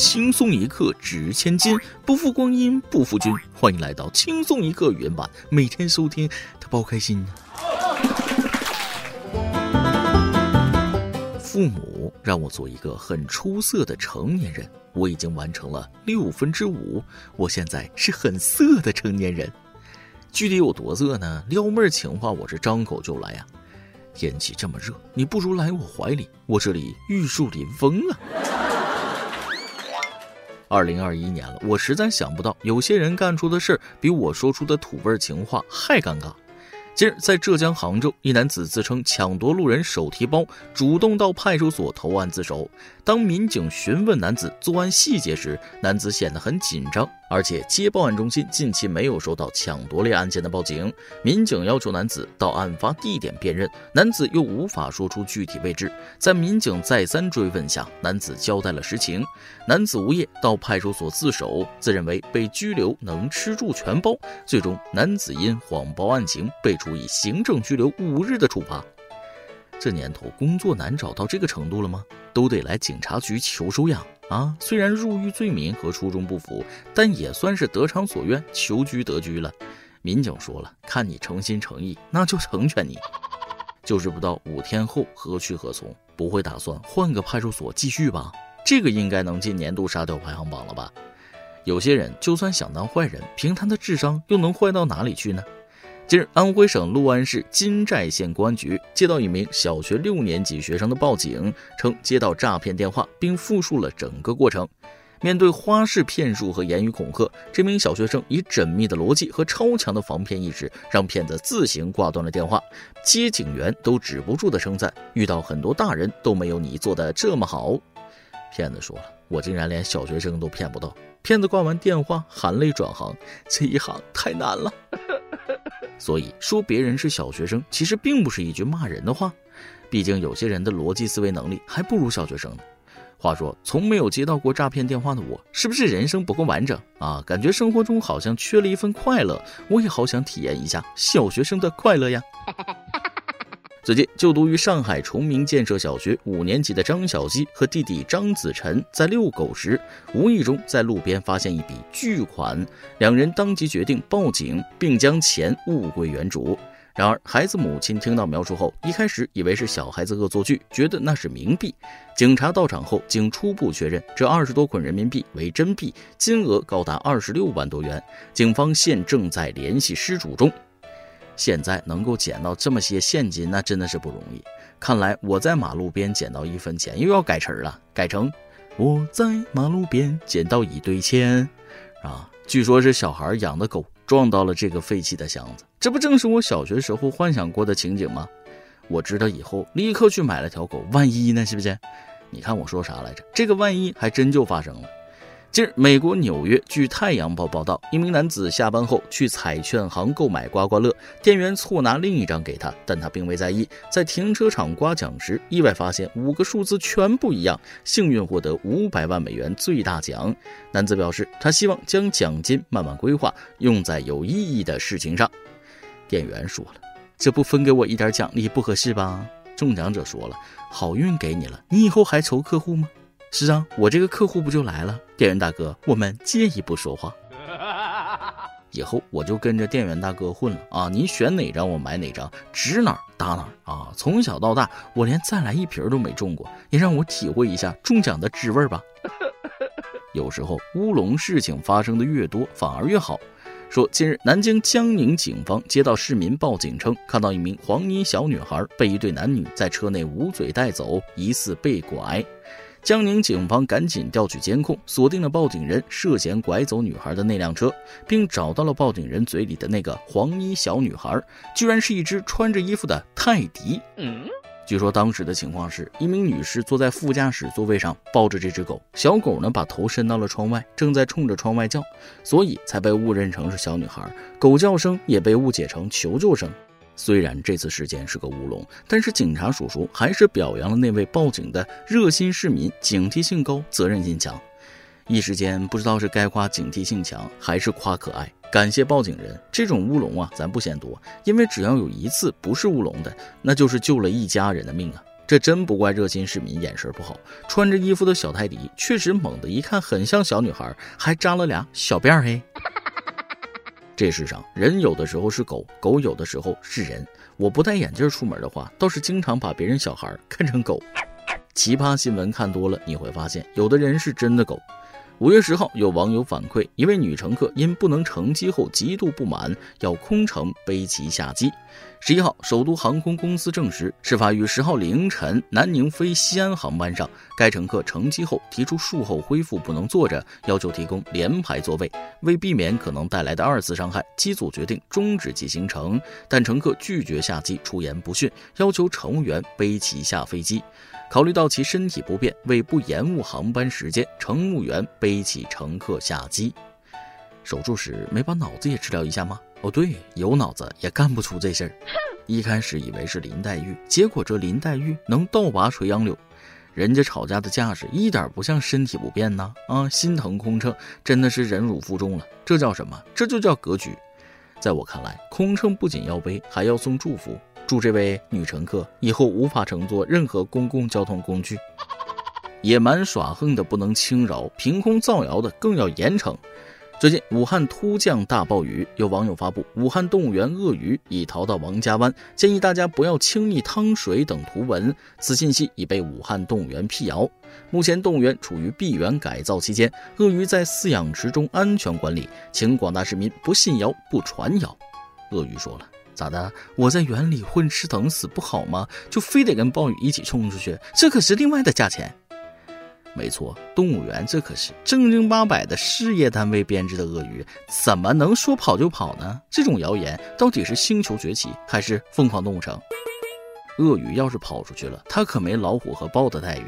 轻松一刻值千金，不负光阴不负君。欢迎来到轻松一刻原版，每天收听，他包开心。父母让我做一个很出色的成年人，我已经完成了六分之五，我现在是很色的成年人。具体有多色呢？撩妹儿情话我是张口就来呀。天气这么热，你不如来我怀里，我这里玉树临风啊。二零二一年了，我实在想不到有些人干出的事儿比我说出的土味情话还尴尬。近日，在浙江杭州，一男子自称抢夺路人手提包，主动到派出所投案自首。当民警询问男子作案细节时，男子显得很紧张。而且接报案中心近期没有收到抢夺类案件的报警，民警要求男子到案发地点辨认，男子又无法说出具体位置。在民警再三追问下，男子交代了实情。男子无业到派出所自首，自认为被拘留能吃住全包。最终，男子因谎报案情被处以行政拘留五日的处罚。这年头工作难找到这个程度了吗？都得来警察局求收养啊！虽然入狱罪名和初衷不符，但也算是得偿所愿，求居得居了。民警说了，看你诚心诚意，那就成全你。就是不知道五天后何去何从，不会打算换个派出所继续吧？这个应该能进年度沙雕排行榜了吧？有些人就算想当坏人，凭他的智商又能坏到哪里去呢？近日，安徽省六安市金寨县公安局接到一名小学六年级学生的报警，称接到诈骗电话，并复述了整个过程。面对花式骗术和言语恐吓，这名小学生以缜密的逻辑和超强的防骗意识，让骗子自行挂断了电话。接警员都止不住的称赞：“遇到很多大人都没有你做的这么好。”骗子说了：“我竟然连小学生都骗不到。”骗子挂完电话，含泪转行：“这一行太难了。”所以说别人是小学生，其实并不是一句骂人的话。毕竟有些人的逻辑思维能力还不如小学生呢。话说，从没有接到过诈骗电话的我，是不是人生不够完整啊？感觉生活中好像缺了一份快乐。我也好想体验一下小学生的快乐呀。最近就读于上海崇明建设小学五年级的张小希和弟弟张子晨在遛狗时，无意中在路边发现一笔巨款，两人当即决定报警，并将钱物归原主。然而，孩子母亲听到描述后，一开始以为是小孩子恶作剧，觉得那是冥币。警察到场后，经初步确认，这二十多捆人民币为真币，金额高达二十六万多元。警方现正在联系失主中。现在能够捡到这么些现金，那真的是不容易。看来我在马路边捡到一分钱又要改词儿了，改成我在马路边捡到一堆钱，啊，据说是小孩养的狗撞到了这个废弃的箱子，这不正是我小学时候幻想过的情景吗？我知道以后立刻去买了条狗，万一呢？是不是？你看我说啥来着？这个万一还真就发生了。近日，美国纽约，据《太阳报》报道，一名男子下班后去彩券行购买刮刮乐，店员错拿另一张给他，但他并未在意。在停车场刮奖时，意外发现五个数字全不一样，幸运获得五百万美元最大奖。男子表示，他希望将奖金慢慢规划，用在有意义的事情上。店员说了：“这不分给我一点奖励不合适吧？”中奖者说了：“好运给你了，你以后还愁客户吗？”是啊，我这个客户不就来了？店员大哥，我们借一步说话。以后我就跟着店员大哥混了啊！您选哪张我买哪张，指哪儿打哪儿啊！从小到大，我连再来一瓶都没中过，也让我体会一下中奖的滋味吧。有时候乌龙事情发生的越多，反而越好。说近日南京江宁警方接到市民报警称，看到一名黄衣小女孩被一对男女在车内捂嘴带走，疑似被拐。江宁警方赶紧调取监控，锁定了报警人涉嫌拐走女孩的那辆车，并找到了报警人嘴里的那个黄衣小女孩，居然是一只穿着衣服的泰迪。据说当时的情况是一名女士坐在副驾驶座位上，抱着这只狗，小狗呢把头伸到了窗外，正在冲着窗外叫，所以才被误认成是小女孩，狗叫声也被误解成求救声。虽然这次事件是个乌龙，但是警察叔叔还是表扬了那位报警的热心市民，警惕性高，责任心强。一时间不知道是该夸警惕性强，还是夸可爱。感谢报警人，这种乌龙啊，咱不嫌多，因为只要有一次不是乌龙的，那就是救了一家人的命啊。这真不怪热心市民眼神不好。穿着衣服的小泰迪确实猛的一看很像小女孩，还扎了俩小辫儿嘿。这世上人有的时候是狗，狗有的时候是人。我不戴眼镜出门的话，倒是经常把别人小孩看成狗。奇葩新闻看多了，你会发现有的人是真的狗。五月十号，有网友反馈，一位女乘客因不能乘机后极度不满，要空乘背其下机。十一号，首都航空公司证实，事发于十号凌晨南宁飞西安航班上，该乘客乘机后提出术后恢复不能坐着，要求提供连排座位。为避免可能带来的二次伤害，机组决定终止其行程，但乘客拒绝下机，出言不逊，要求乘务员背其下飞机。考虑到其身体不便，为不延误航班时间，乘务员被背起乘客下机。手术时没把脑子也治疗一下吗？哦，对，有脑子也干不出这事儿。一开始以为是林黛玉，结果这林黛玉能倒拔垂杨柳，人家吵架的架势一点不像身体不便呐！啊，心疼空乘真的是忍辱负重了，这叫什么？这就叫格局。在我看来，空乘不仅要背，还要送祝福。祝这位女乘客以后无法乘坐任何公共交通工具。野蛮耍横的不能轻饶，凭空造谣的更要严惩。最近武汉突降大暴雨，有网友发布武汉动物园鳄鱼已逃到王家湾，建议大家不要轻易趟水等图文。此信息已被武汉动物园辟谣。目前动物园处于闭园改造期间，鳄鱼在饲养池中安全管理，请广大市民不信谣不传谣。鳄鱼说了。咋的？我在园里混吃等死不好吗？就非得跟暴雨一起冲出去？这可是另外的价钱。没错，动物园这可是正经八百的事业单位编制的鳄鱼，怎么能说跑就跑呢？这种谣言到底是星球崛起还是疯狂动物城？鳄鱼要是跑出去了，它可没老虎和豹的待遇。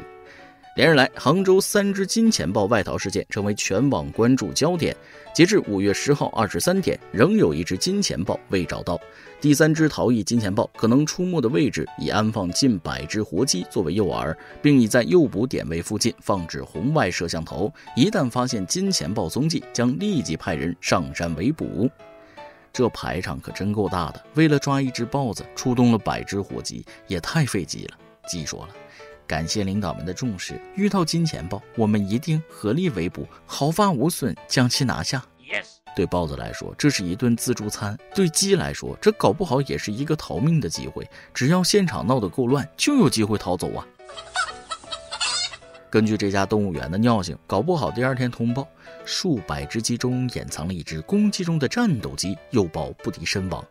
连日来，杭州三只金钱豹外逃事件成为全网关注焦点。截至五月十号二十三点，仍有一只金钱豹未找到。第三只逃逸金钱豹可能出没的位置已安放近百只活鸡作为诱饵，并已在诱捕点位附近放置红外摄像头。一旦发现金钱豹踪迹，将立即派人上山围捕。这排场可真够大的，为了抓一只豹子，出动了百只活鸡，也太费鸡了。鸡说了。感谢领导们的重视，遇到金钱豹，我们一定合力围捕，毫发无损将其拿下。Yes，对豹子来说，这是一顿自助餐；对鸡来说，这搞不好也是一个逃命的机会。只要现场闹得够乱，就有机会逃走啊！根据这家动物园的尿性，搞不好第二天通报，数百只鸡中掩藏了一只公鸡中的战斗机，诱豹不敌身亡。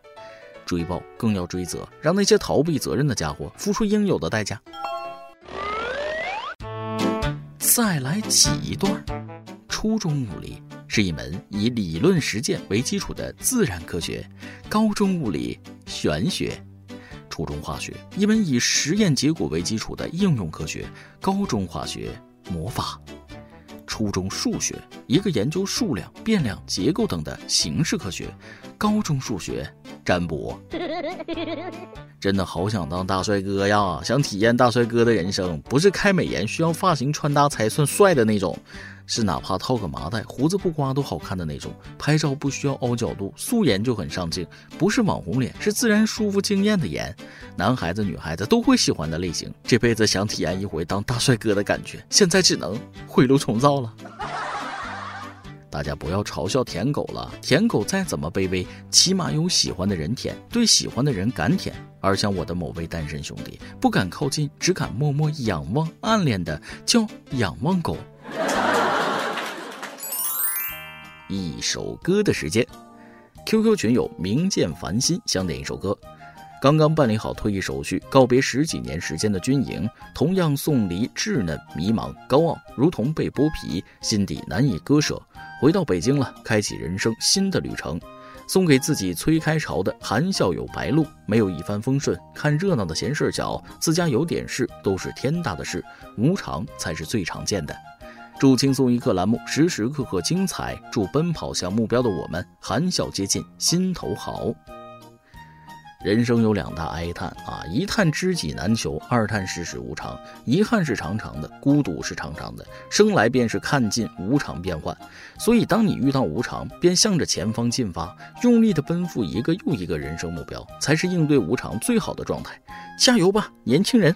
追豹更要追责，让那些逃避责任的家伙付出应有的代价。再来挤一段。初中物理是一门以理论实践为基础的自然科学，高中物理玄学；初中化学一门以实验结果为基础的应用科学，高中化学魔法；初中数学一个研究数量、变量、结构等的形式科学，高中数学占卜。真的好想当大帅哥呀！想体验大帅哥的人生，不是开美颜需要发型穿搭才算帅的那种，是哪怕套个麻袋，胡子不刮都好看的那种。拍照不需要凹角度，素颜就很上镜，不是网红脸，是自然舒服惊艳的颜。男孩子女孩子都会喜欢的类型。这辈子想体验一回当大帅哥的感觉，现在只能回炉重造了。大家不要嘲笑舔狗了，舔狗再怎么卑微，起码有喜欢的人舔，对喜欢的人敢舔。而像我的某位单身兄弟，不敢靠近，只敢默默仰望，暗恋的叫仰望狗。一首歌的时间，QQ 群友明见繁星想点一首歌。刚刚办理好退役手续，告别十几年时间的军营，同样送离稚嫩、迷茫、高傲，如同被剥皮，心底难以割舍。回到北京了，开启人生新的旅程。送给自己催开朝的含笑有白鹭，没有一帆风顺，看热闹的闲事小，自家有点事都是天大的事，无常才是最常见的。祝轻松一刻栏目时时刻刻精彩，祝奔跑向目标的我们含笑接近，心头好。人生有两大哀叹啊，一叹知己难求，二叹世事无常。遗憾是长长的，孤独是长长的，生来便是看尽无常变幻。所以，当你遇到无常，便向着前方进发，用力的奔赴一个又一个人生目标，才是应对无常最好的状态。加油吧，年轻人！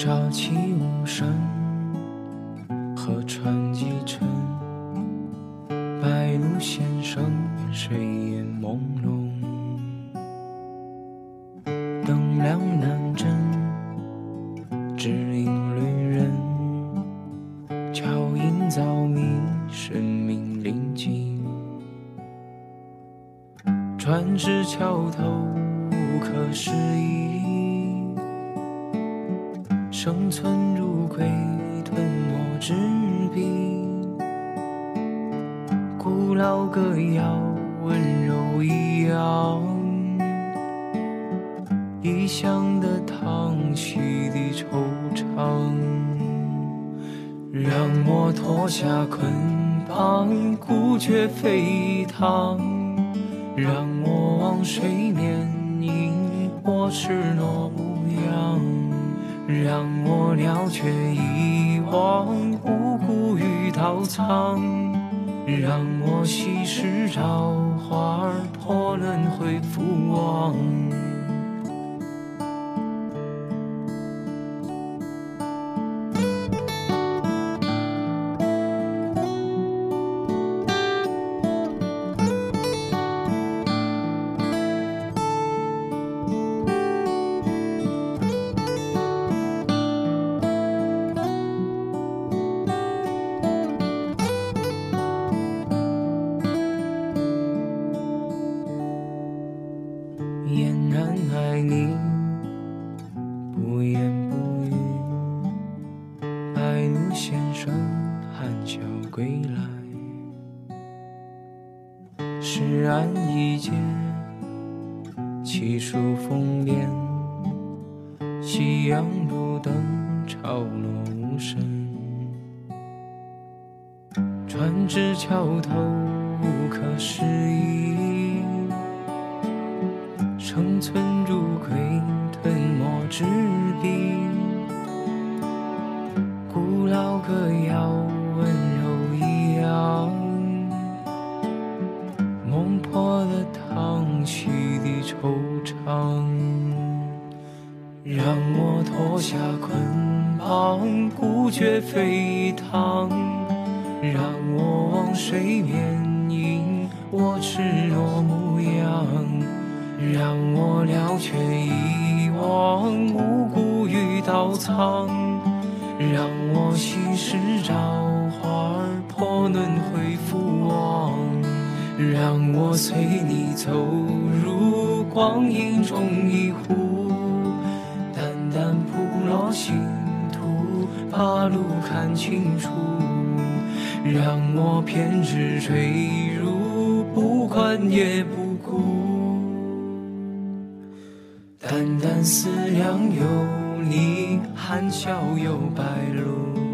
潮起无声，河川几沉，白鹭先生，睡眼朦胧，灯亮难睁，生存如鬼，吞没纸笔。古老歌谣，温柔一样。异乡的叹息的惆怅。让我脱下捆绑，孤绝飞腾。让我往水面，迎我赤裸。让我了却一忘无辜与刀藏，让我稀释朝花儿破轮回复往。诗案一件，七书风帘，夕阳路灯潮落无声。船只桥头无可思议，生存如鬼吞没纸我了却遗忘无辜与刀藏；让我心事朝花破轮回复往；让我随你走入。光阴中一壶，淡淡铺落星途，把路看清楚。让我偏执坠入，不管也不思量有你，含笑有白露。